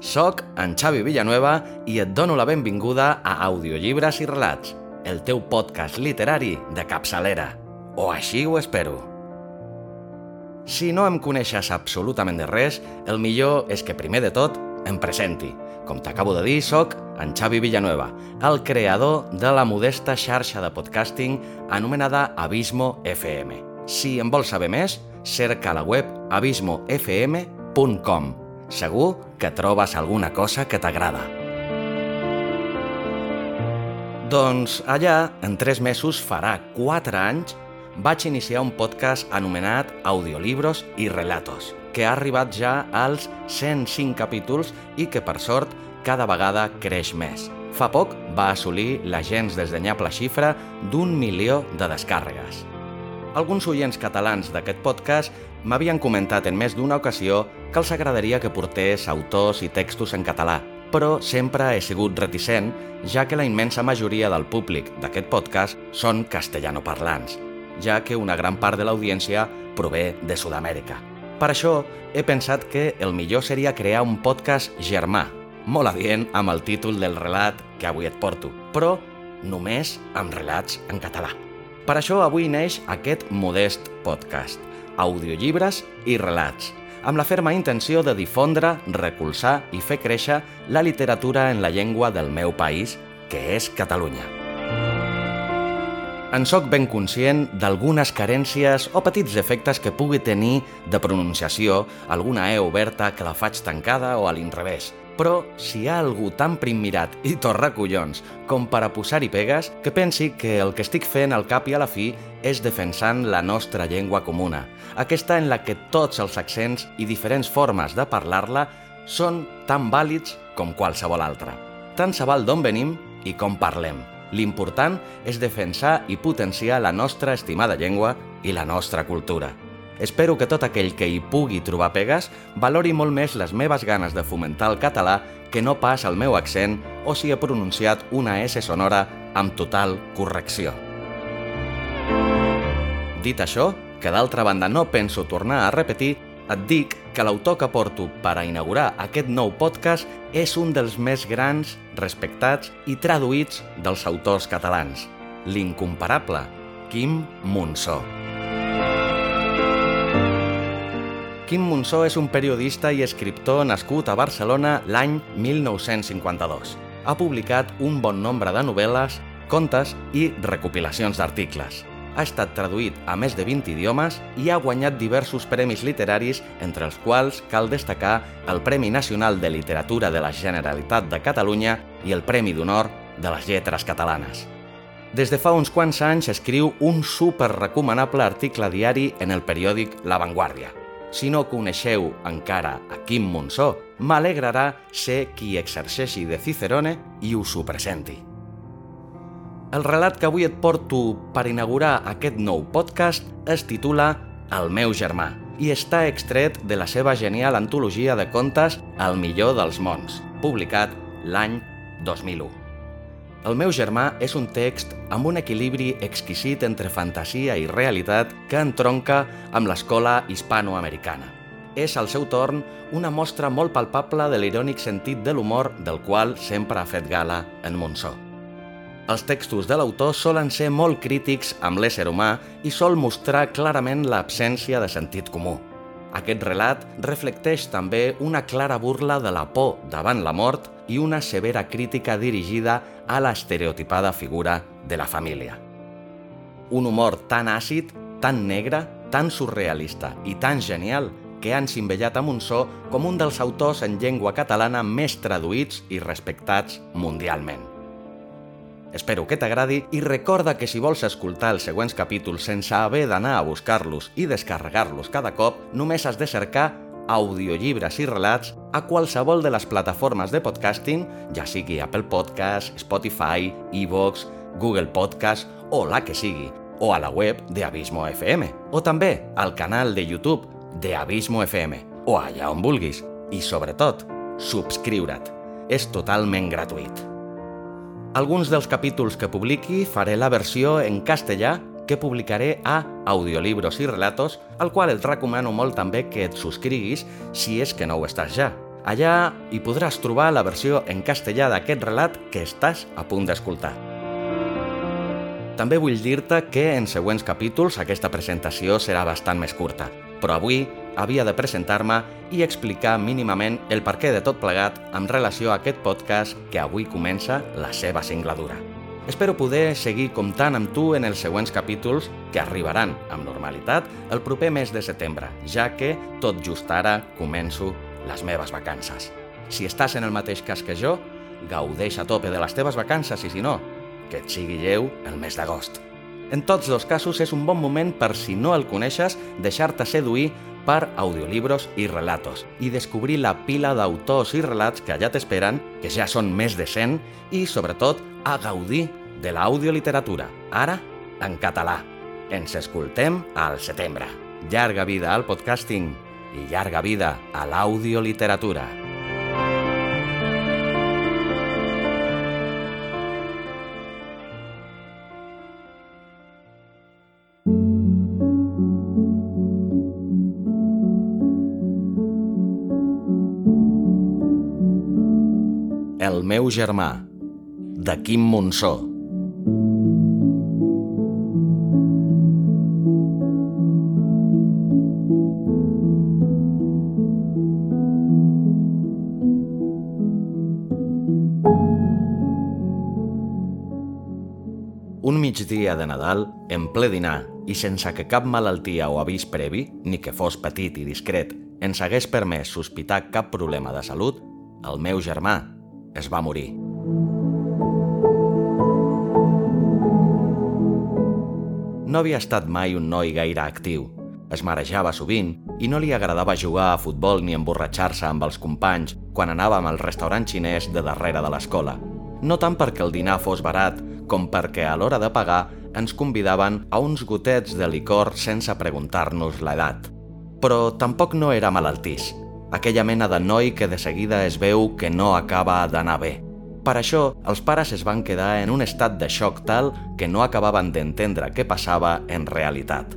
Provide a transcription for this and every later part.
sóc en Xavi Villanueva i et dono la benvinguda a Audiollibres i Relats, el teu podcast literari de capçalera. O així ho espero. Si no em coneixes absolutament de res, el millor és que primer de tot em presenti. Com t'acabo de dir, sóc en Xavi Villanueva, el creador de la modesta xarxa de podcasting anomenada Abismo FM. Si en vols saber més, cerca la web abismofm.com Segur que trobes alguna cosa que t'agrada. Doncs allà, en tres mesos farà quatre anys, vaig iniciar un podcast anomenat Audiolibros i Relatos, que ha arribat ja als 105 capítols i que, per sort, cada vegada creix més. Fa poc va assolir la gens desdenyable xifra d'un milió de descàrregues. Alguns oients catalans d'aquest podcast m'havien comentat en més d'una ocasió que els agradaria que portés autors i textos en català, però sempre he sigut reticent, ja que la immensa majoria del públic d'aquest podcast són castellanoparlants, ja que una gran part de l'audiència prové de Sud-amèrica. Per això, he pensat que el millor seria crear un podcast germà, molt adient amb el títol del relat que avui et porto, però només amb relats en català. Per això avui neix aquest modest podcast, audiollibres i relats, amb la ferma intenció de difondre, recolzar i fer créixer la literatura en la llengua del meu país, que és Catalunya. En sóc ben conscient d'algunes carències o petits defectes que pugui tenir de pronunciació, alguna E oberta que la faig tancada o a l'inrevés, però si hi ha algú tan primmirat i torracollons com per a posar-hi pegues, que pensi que el que estic fent al cap i a la fi és defensant la nostra llengua comuna, aquesta en la que tots els accents i diferents formes de parlar-la són tan vàlids com qualsevol altra. Tant se val d'on venim i com parlem. L'important és defensar i potenciar la nostra estimada llengua i la nostra cultura. Espero que tot aquell que hi pugui trobar pegues valori molt més les meves ganes de fomentar el català que no pas el meu accent o si he pronunciat una S sonora amb total correcció. Dit això, que d'altra banda no penso tornar a repetir, et dic que l'autor que porto per a inaugurar aquest nou podcast és un dels més grans, respectats i traduïts dels autors catalans, l'incomparable Quim Monsó. Quim Monsó és un periodista i escriptor nascut a Barcelona l'any 1952. Ha publicat un bon nombre de novel·les, contes i recopilacions d'articles. Ha estat traduït a més de 20 idiomes i ha guanyat diversos premis literaris, entre els quals cal destacar el Premi Nacional de Literatura de la Generalitat de Catalunya i el Premi d'Honor de les Lletres Catalanes. Des de fa uns quants anys escriu un super recomanable article diari en el periòdic La Vanguardia. Si no coneixeu encara a Quim Monsó, m'alegrarà ser qui exerceixi de Cicerone i us ho presenti. El relat que avui et porto per inaugurar aquest nou podcast es titula El meu germà i està extret de la seva genial antologia de contes El millor dels mons, publicat l'any 2001. El meu germà és un text amb un equilibri exquisit entre fantasia i realitat que entronca amb l'escola hispanoamericana. És, al seu torn, una mostra molt palpable de l'irònic sentit de l'humor del qual sempre ha fet gala en Monsó. Els textos de l'autor solen ser molt crítics amb l'ésser humà i sol mostrar clarament l'absència de sentit comú. Aquest relat reflecteix també una clara burla de la por davant la mort i una severa crítica dirigida a l'estereotipada figura de la família. Un humor tan àcid, tan negre, tan surrealista i tan genial que han cimbellat a Monsó com un dels autors en llengua catalana més traduïts i respectats mundialment. Espero que t'agradi i recorda que si vols escoltar els següents capítols sense haver d'anar a buscar-los i descarregar-los cada cop, només has de cercar audiollibres i relats a qualsevol de les plataformes de podcasting, ja sigui Apple Podcast, Spotify, Evox, Google Podcast o la que sigui, o a la web de Abismo FM, o també al canal de YouTube de Abismo FM, o allà on vulguis. I sobretot, subscriure't. És totalment gratuït. Alguns dels capítols que publiqui faré la versió en castellà que publicaré a Audiolibros i Relatos, al qual et recomano molt també que et subscriguis si és que no ho estàs ja. Allà hi podràs trobar la versió en castellà d'aquest relat que estàs a punt d'escoltar. També vull dir-te que en següents capítols aquesta presentació serà bastant més curta, però avui havia de presentar-me i explicar mínimament el perquè de tot plegat amb relació a aquest podcast que avui comença la seva singladura. Espero poder seguir comptant amb tu en els següents capítols que arribaran amb normalitat el proper mes de setembre, ja que tot just ara començo les meves vacances. Si estàs en el mateix cas que jo, gaudeix a tope de les teves vacances i si no, que et sigui lleu el mes d'agost. En tots dos casos és un bon moment per, si no el coneixes, deixar-te seduir per audiolibros i relatos i descobrir la pila d'autors i relats que allà t'esperen, que ja són més de 100, i, sobretot, a gaudir de l'audioliteratura, ara en català. Ens escoltem al setembre. Llarga vida al podcasting i llarga vida a l'audioliteratura. Meu germà, de Quim Monsó. Un migdia de Nadal, en ple dinar i sense que cap malaltia o avís previ, ni que fos petit i discret, ens hagués permès sospitar cap problema de salut, el meu germà es va morir. No havia estat mai un noi gaire actiu. Es marejava sovint i no li agradava jugar a futbol ni emborratxar-se amb els companys quan anàvem al restaurant xinès de darrere de l'escola. No tant perquè el dinar fos barat, com perquè a l'hora de pagar ens convidaven a uns gotets de licor sense preguntar-nos l'edat. Però tampoc no era malaltís, aquella mena de noi que de seguida es veu que no acaba d'anar bé. Per això, els pares es van quedar en un estat de xoc tal que no acabaven d'entendre què passava en realitat.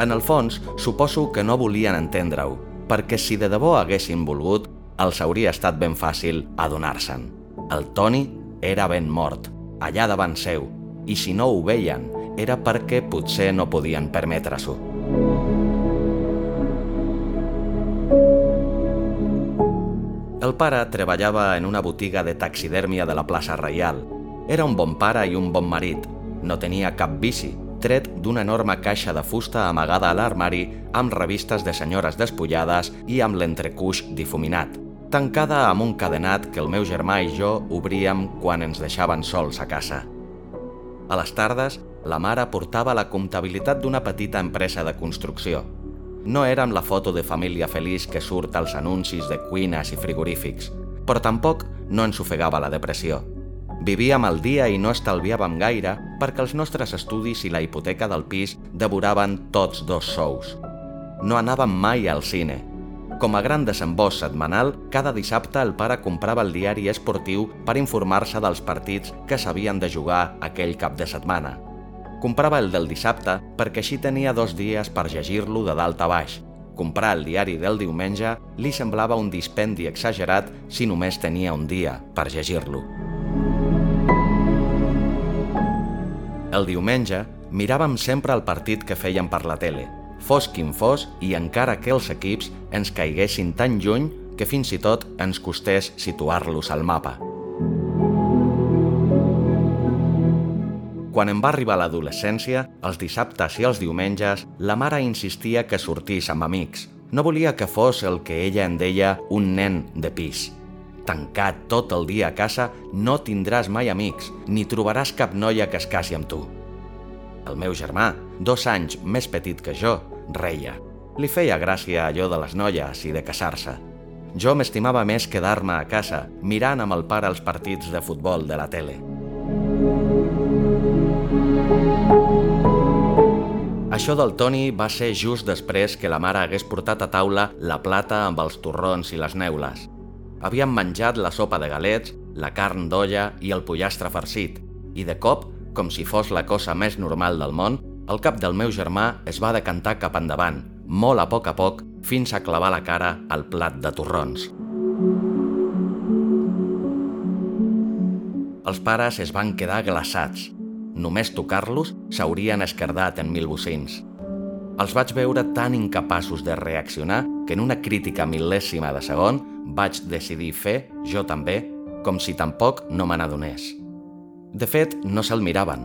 En el fons, suposo que no volien entendre-ho, perquè si de debò haguessin volgut, els hauria estat ben fàcil adonar-se'n. El Toni era ben mort, allà davant seu, i si no ho veien, era perquè potser no podien permetre-s'ho. El pare treballava en una botiga de taxidèrmia de la plaça Reial. Era un bon pare i un bon marit. No tenia cap vici, tret d'una enorme caixa de fusta amagada a l'armari amb revistes de senyores despullades i amb l'entrecuix difuminat, tancada amb un cadenat que el meu germà i jo obríem quan ens deixaven sols a casa. A les tardes, la mare portava la comptabilitat d'una petita empresa de construcció, no érem la foto de família feliç que surt als anuncis de cuines i frigorífics, però tampoc no ens ofegava la depressió. Vivíem al dia i no estalviàvem gaire perquè els nostres estudis i la hipoteca del pis devoraven tots dos sous. No anàvem mai al cine. Com a gran desembós setmanal, cada dissabte el pare comprava el diari esportiu per informar-se dels partits que s'havien de jugar aquell cap de setmana – Comprava el del dissabte perquè així tenia dos dies per llegir-lo de dalt a baix. Comprar el diari del diumenge li semblava un dispendi exagerat si només tenia un dia per llegir-lo. El diumenge miràvem sempre el partit que feien per la tele, fos quin fos i encara que els equips ens caiguessin tan lluny que fins i tot ens costés situar-los al mapa. Quan em va arribar l'adolescència, els dissabtes i els diumenges, la mare insistia que sortís amb amics. No volia que fos el que ella en deia un nen de pis. Tancat tot el dia a casa, no tindràs mai amics, ni trobaràs cap noia que es casi amb tu. El meu germà, dos anys més petit que jo, reia. Li feia gràcia allò de les noies i de casar-se. Jo m'estimava més quedar-me a casa mirant amb el pare els partits de futbol de la tele. Això del Toni va ser just després que la mare hagués portat a taula la plata amb els torrons i les neules. Havien menjat la sopa de galets, la carn d'olla i el pollastre farcit, i de cop, com si fos la cosa més normal del món, el cap del meu germà es va decantar cap endavant, molt a poc a poc, fins a clavar la cara al plat de torrons. Els pares es van quedar glaçats. Només tocar-los s'haurien escardat en mil bocins. Els vaig veure tan incapaços de reaccionar que en una crítica mil·lèsima de segon vaig decidir fer, jo també, com si tampoc no me n'adonés. De fet, no se'l miraven.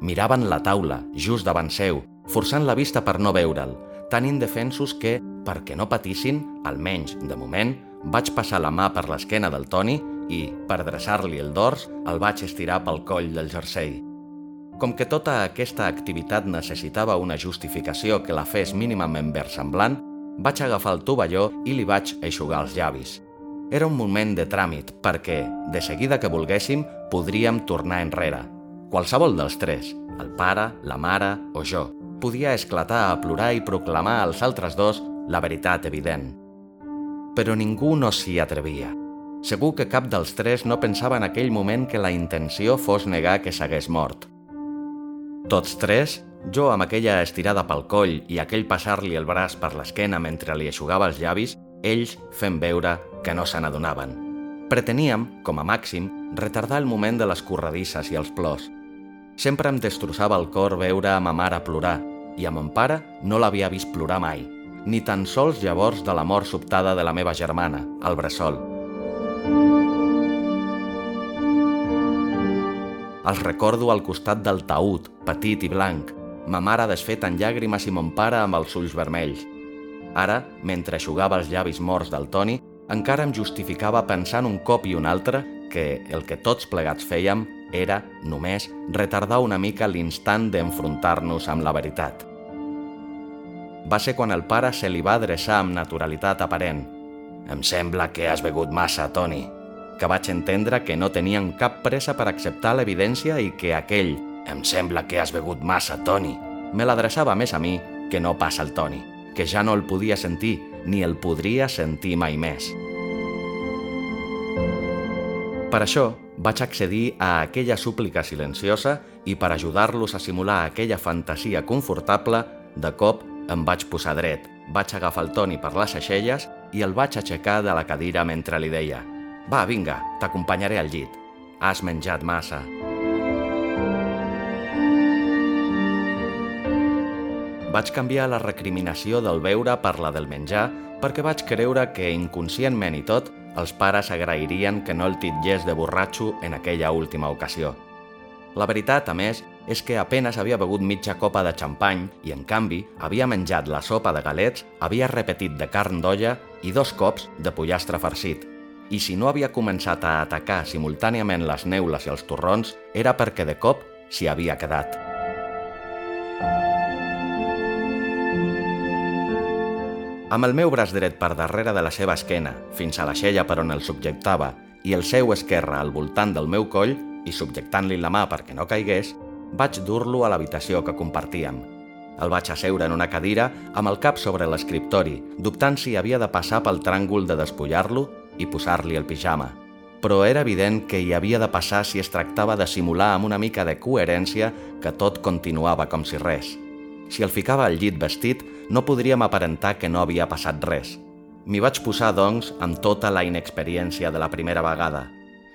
Miraven la taula, just davant seu, forçant la vista per no veure'l, tan indefensos que, perquè no patissin, almenys de moment, vaig passar la mà per l'esquena del Toni i, per dreçar-li el dors, el vaig estirar pel coll del jersei. Com que tota aquesta activitat necessitava una justificació que la fes mínimament versemblant, vaig agafar el tovalló i li vaig eixugar els llavis. Era un moment de tràmit perquè, de seguida que volguéssim, podríem tornar enrere. Qualsevol dels tres, el pare, la mare o jo, podia esclatar a plorar i proclamar als altres dos la veritat evident. Però ningú no s'hi atrevia. Segur que cap dels tres no pensava en aquell moment que la intenció fos negar que s'hagués mort. Tots tres, jo amb aquella estirada pel coll i aquell passar-li el braç per l'esquena mentre li aixugava els llavis, ells fent veure que no se n'adonaven. Preteníem, com a màxim, retardar el moment de les corredisses i els plors, Sempre em destrossava el cor veure a ma mare plorar, i a mon pare no l'havia vist plorar mai, ni tan sols llavors de la mort sobtada de la meva germana, al bressol. Els recordo al costat del taüt, petit i blanc, ma mare desfeta en llàgrimes i mon pare amb els ulls vermells. Ara, mentre aixugava els llavis morts del Toni, encara em justificava pensant un cop i un altre que el que tots plegats fèiem era, només, retardar una mica l'instant d'enfrontar-nos amb la veritat. Va ser quan el pare se li va adreçar amb naturalitat aparent. Em sembla que has begut massa, Toni, que vaig entendre que no tenien cap pressa per acceptar l'evidència i que aquell «Em sembla que has begut massa, Toni», me l'adreçava més a mi que no pas al Toni, que ja no el podia sentir ni el podria sentir mai més. Per això, vaig accedir a aquella súplica silenciosa i per ajudar-los a simular aquella fantasia confortable, de cop em vaig posar dret, vaig agafar el Toni per les aixelles i el vaig aixecar de la cadira mentre li deia «Va, vinga, t'acompanyaré al llit. Has menjat massa». Vaig canviar la recriminació del beure per la del menjar perquè vaig creure que, inconscientment i tot, els pares agrairien que no el titllés de borratxo en aquella última ocasió. La veritat, a més, és que apenes havia begut mitja copa de xampany i, en canvi, havia menjat la sopa de galets, havia repetit de carn d'olla i dos cops de pollastre farcit. I si no havia començat a atacar simultàniament les neules i els torrons, era perquè de cop s'hi havia quedat. Amb el meu braç dret per darrere de la seva esquena, fins a la xella per on el subjectava, i el seu esquerre al voltant del meu coll, i subjectant-li la mà perquè no caigués, vaig dur-lo a l'habitació que compartíem. El vaig asseure en una cadira amb el cap sobre l'escriptori, dubtant si havia de passar pel tràngol de despullar-lo i posar-li el pijama. Però era evident que hi havia de passar si es tractava de simular amb una mica de coherència que tot continuava com si res. Si el ficava al llit vestit, no podríem aparentar que no havia passat res. M'hi vaig posar, doncs, amb tota la inexperiència de la primera vegada.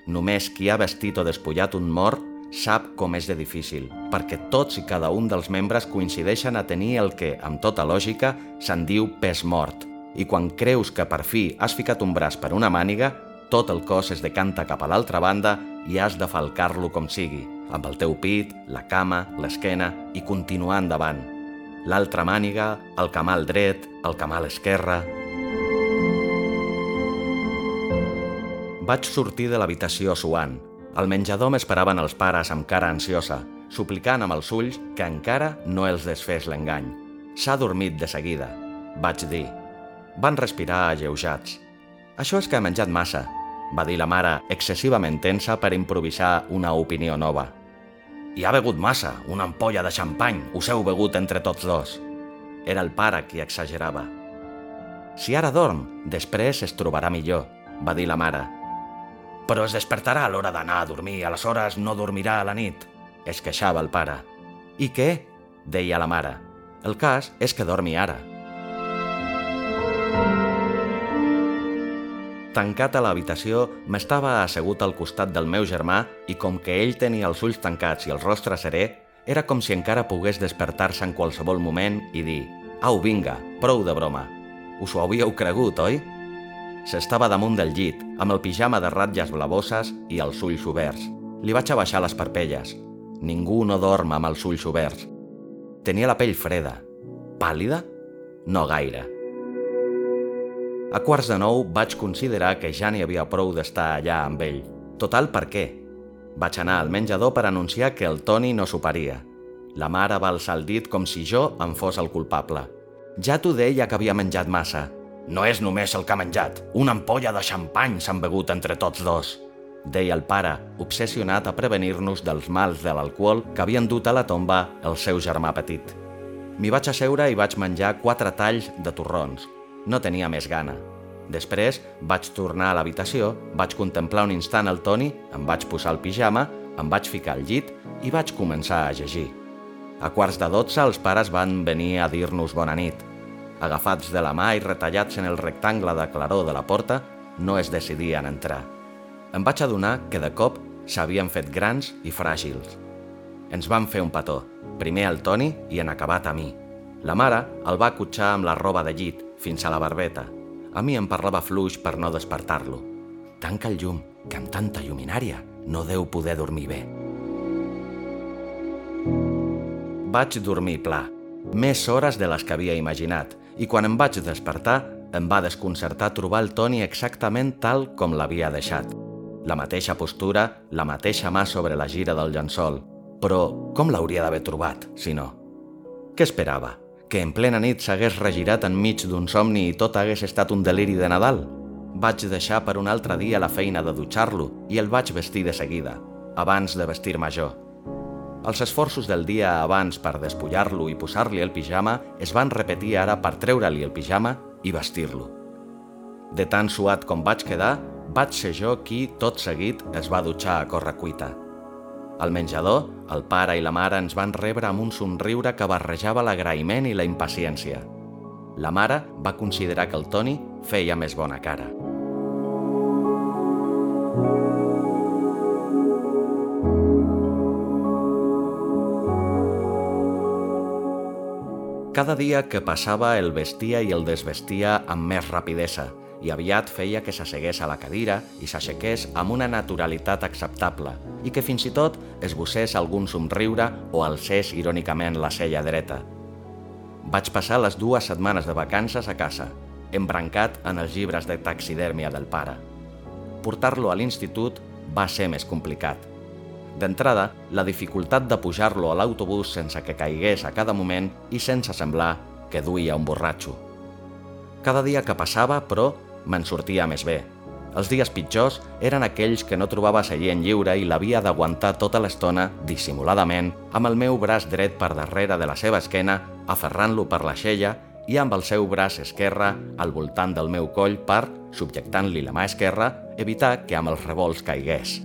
Només qui ha vestit o despullat un mort sap com és de difícil, perquè tots i cada un dels membres coincideixen a tenir el que, amb tota lògica, se'n diu pes mort. I quan creus que per fi has ficat un braç per una màniga, tot el cos es decanta cap a l'altra banda i has de falcar-lo com sigui, amb el teu pit, la cama, l'esquena i continuar endavant, l'altra màniga, el camal dret, el camal esquerre... Vaig sortir de l'habitació suant. Al menjador m'esperaven els pares amb cara ansiosa, suplicant amb els ulls que encara no els desfés l'engany. S'ha dormit de seguida. vaig dir. Van respirar alleujats. Això és que he menjat massa, va dir la mare, excessivament tensa per improvisar una opinió nova. Hi ha begut massa, una ampolla de xampany, us heu begut entre tots dos. Era el pare qui exagerava. Si ara dorm, després es trobarà millor, va dir la mare. Però es despertarà a l'hora d'anar a dormir, aleshores no dormirà a la nit, es queixava el pare. I què? deia la mare. El cas és que dormi ara. Tancat a l'habitació, m'estava assegut al costat del meu germà i com que ell tenia els ulls tancats i el rostre serè, era com si encara pogués despertar-se en qualsevol moment i dir «Au, vinga, prou de broma. Us ho havíeu cregut, oi?» S'estava damunt del llit, amb el pijama de ratlles blavoses i els ulls oberts. Li vaig abaixar les parpelles. Ningú no dorm amb els ulls oberts. Tenia la pell freda. Pàl·lida? No gaire. A quarts de nou vaig considerar que ja n'hi havia prou d'estar allà amb ell. Total, per què? Vaig anar al menjador per anunciar que el Toni no soparia. La mare va alçar el dit com si jo en fos el culpable. Ja t'ho deia que havia menjat massa. No és només el que ha menjat. Una ampolla de xampany s'han begut entre tots dos deia el pare, obsessionat a prevenir-nos dels mals de l'alcohol que havien dut a la tomba el seu germà petit. M'hi vaig asseure i vaig menjar quatre talls de torrons, no tenia més gana. Després vaig tornar a l'habitació, vaig contemplar un instant el Toni, em vaig posar el pijama, em vaig ficar al llit i vaig començar a llegir. A quarts de dotze els pares van venir a dir-nos bona nit. Agafats de la mà i retallats en el rectangle de claror de la porta, no es decidien entrar. Em vaig adonar que de cop s'havien fet grans i fràgils. Ens van fer un petó, primer al Toni i en acabat a mi. La mare el va acotxar amb la roba de llit, fins a la barbeta. A mi em parlava fluix per no despertar-lo. Tanca el llum, que amb tanta lluminària no deu poder dormir bé. Vaig dormir pla, més hores de les que havia imaginat, i quan em vaig despertar em va desconcertar trobar el Toni exactament tal com l'havia deixat. La mateixa postura, la mateixa mà sobre la gira del llençol. Però com l'hauria d'haver trobat, si no? Què esperava? Que en plena nit s'hagués regirat enmig d'un somni i tot hagués estat un deliri de Nadal. Vaig deixar per un altre dia la feina de dutxar-lo i el vaig vestir de seguida, abans de vestir-me jo. Els esforços del dia abans per despullar-lo i posar-li el pijama es van repetir ara per treure-li el pijama i vestir-lo. De tan suat com vaig quedar, vaig ser jo qui, tot seguit, es va dutxar a correcuita. cuita. Al menjador, el pare i la mare ens van rebre amb un somriure que barrejava l'agraïment i la impaciència. La mare va considerar que el Toni feia més bona cara. Cada dia que passava el vestia i el desvestia amb més rapidesa i aviat feia que s'assegués a la cadira i s'aixequés amb una naturalitat acceptable i que fins i tot esbossés algun somriure o alcés irònicament la cella dreta. Vaig passar les dues setmanes de vacances a casa, embrancat en els llibres de taxidèrmia del pare. Portar-lo a l'institut va ser més complicat. D'entrada, la dificultat de pujar-lo a l'autobús sense que caigués a cada moment i sense semblar que duia un borratxo. Cada dia que passava, però, me'n sortia més bé. Els dies pitjors eren aquells que no trobava seient lliure i l'havia d'aguantar tota l'estona, dissimuladament, amb el meu braç dret per darrere de la seva esquena, aferrant-lo per la xella i amb el seu braç esquerre al voltant del meu coll per, subjectant-li la mà esquerra, evitar que amb els revolts caigués.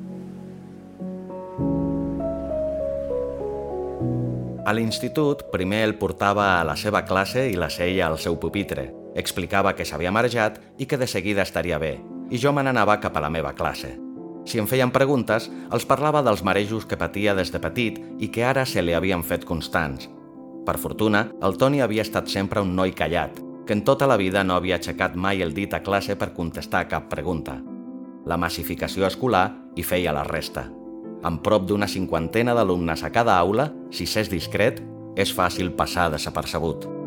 A l'institut, primer el portava a la seva classe i la seia al seu pupitre. Explicava que s'havia marejat i que de seguida estaria bé, i jo me n'anava cap a la meva classe. Si em feien preguntes, els parlava dels marejos que patia des de petit i que ara se li havien fet constants. Per fortuna, el Toni havia estat sempre un noi callat, que en tota la vida no havia aixecat mai el dit a classe per contestar cap pregunta. La massificació escolar hi feia la resta. Amb prop d'una cinquantena d'alumnes a cada aula, si s'és discret, és fàcil passar desapercebut.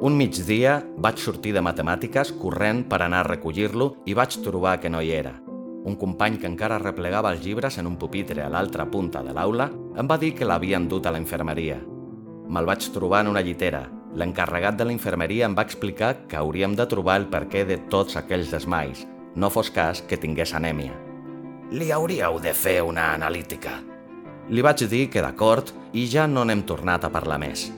Un migdia vaig sortir de matemàtiques corrent per anar a recollir-lo i vaig trobar que no hi era. Un company que encara replegava els llibres en un pupitre a l'altra punta de l'aula em va dir que l'havien dut a la infermeria. me'l vaig trobar en una llitera. L'encarregat de la infermeria em va explicar que hauríem de trobar el perquè de tots aquells desmais. No fos cas que tingués anèmia. Li hauríeu de fer una analítica. Li vaig dir que d'acord i ja no n'hem tornat a parlar més.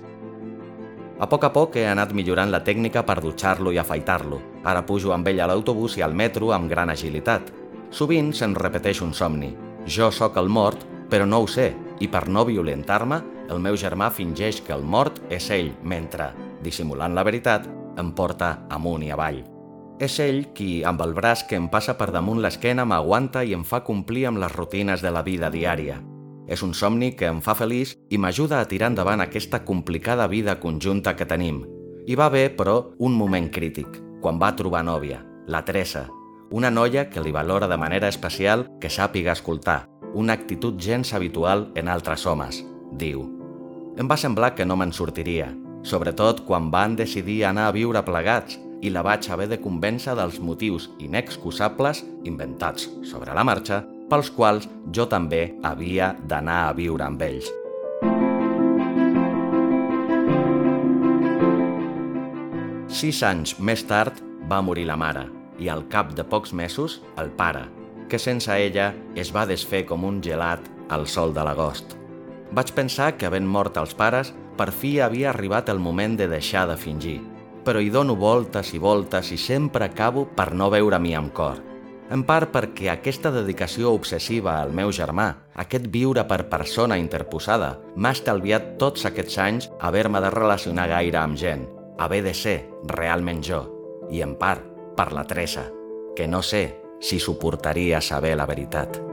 A poc a poc he anat millorant la tècnica per dutxar-lo i afaitar-lo. Ara pujo amb ell a l'autobús i al metro amb gran agilitat. Sovint se'n repeteix un somni. Jo sóc el mort, però no ho sé, i per no violentar-me, el meu germà fingeix que el mort és ell, mentre, dissimulant la veritat, em porta amunt i avall. És ell qui, amb el braç que em passa per damunt l'esquena, m'aguanta i em fa complir amb les rutines de la vida diària. És un somni que em fa feliç i m'ajuda a tirar endavant aquesta complicada vida conjunta que tenim. Hi va haver, però, un moment crític, quan va trobar nòvia, la Teresa, una noia que li valora de manera especial que sàpiga escoltar, una actitud gens habitual en altres homes, diu. Em va semblar que no me'n sortiria, sobretot quan van decidir anar a viure plegats i la vaig haver de convèncer dels motius inexcusables, inventats sobre la marxa, pels quals jo també havia d'anar a viure amb ells. Sis anys més tard va morir la mare, i al cap de pocs mesos el pare, que sense ella es va desfer com un gelat al sol de l'agost. Vaig pensar que havent mort els pares, per fi havia arribat el moment de deixar de fingir, però hi dono voltes i voltes i sempre acabo per no veure-m'hi amb cor. En part perquè aquesta dedicació obsessiva al meu germà, aquest viure per persona interposada, m'ha estalviat tots aquests anys haver-me de relacionar gaire amb gent, haver de ser realment jo, i en part per la Teresa, que no sé si suportaria saber la veritat.